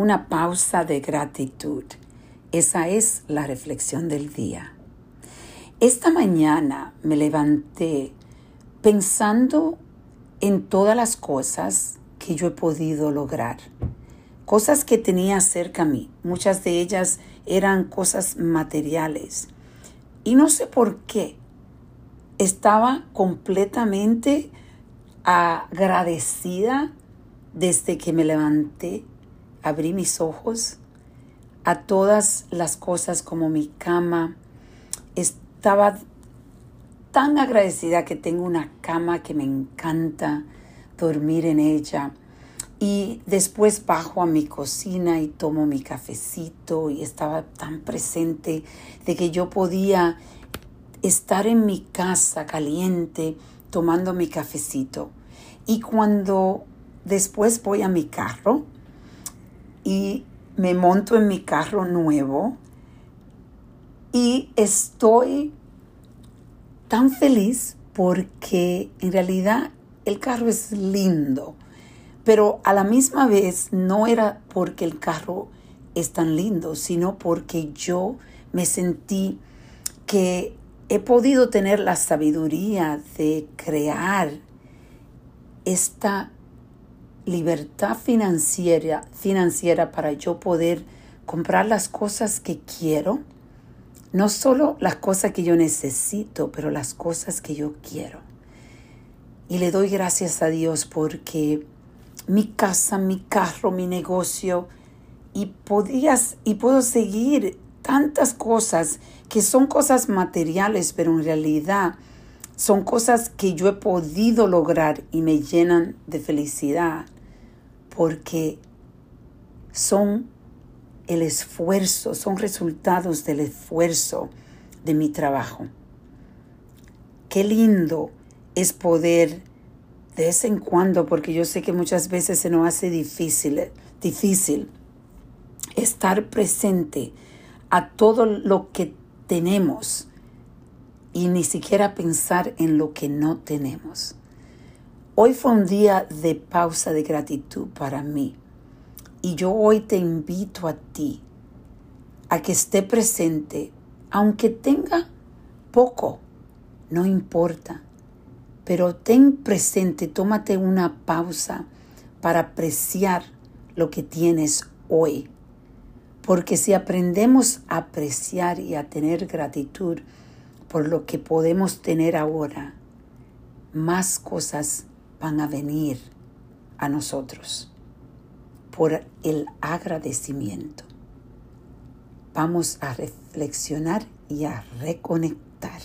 una pausa de gratitud. Esa es la reflexión del día. Esta mañana me levanté pensando en todas las cosas que yo he podido lograr, cosas que tenía cerca a mí. Muchas de ellas eran cosas materiales. Y no sé por qué. Estaba completamente agradecida desde que me levanté, abrí mis ojos a todas las cosas como mi cama. Estaba tan agradecida que tengo una cama que me encanta dormir en ella. Y después bajo a mi cocina y tomo mi cafecito y estaba tan presente de que yo podía estar en mi casa caliente tomando mi cafecito. Y cuando después voy a mi carro y me monto en mi carro nuevo y estoy tan feliz porque en realidad el carro es lindo, pero a la misma vez no era porque el carro es tan lindo, sino porque yo me sentí que he podido tener la sabiduría de crear esta libertad financiera, financiera para yo poder comprar las cosas que quiero, no solo las cosas que yo necesito, pero las cosas que yo quiero. Y le doy gracias a Dios porque mi casa, mi carro, mi negocio, y podías y puedo seguir tantas cosas que son cosas materiales, pero en realidad son cosas que yo he podido lograr y me llenan de felicidad porque son el esfuerzo, son resultados del esfuerzo de mi trabajo. Qué lindo es poder de vez en cuando, porque yo sé que muchas veces se nos hace difícil, difícil estar presente a todo lo que tenemos y ni siquiera pensar en lo que no tenemos. Hoy fue un día de pausa de gratitud para mí. Y yo hoy te invito a ti a que esté presente, aunque tenga poco, no importa, pero ten presente, tómate una pausa para apreciar lo que tienes hoy. Porque si aprendemos a apreciar y a tener gratitud por lo que podemos tener ahora, más cosas van a venir a nosotros por el agradecimiento. Vamos a reflexionar y a reconectar.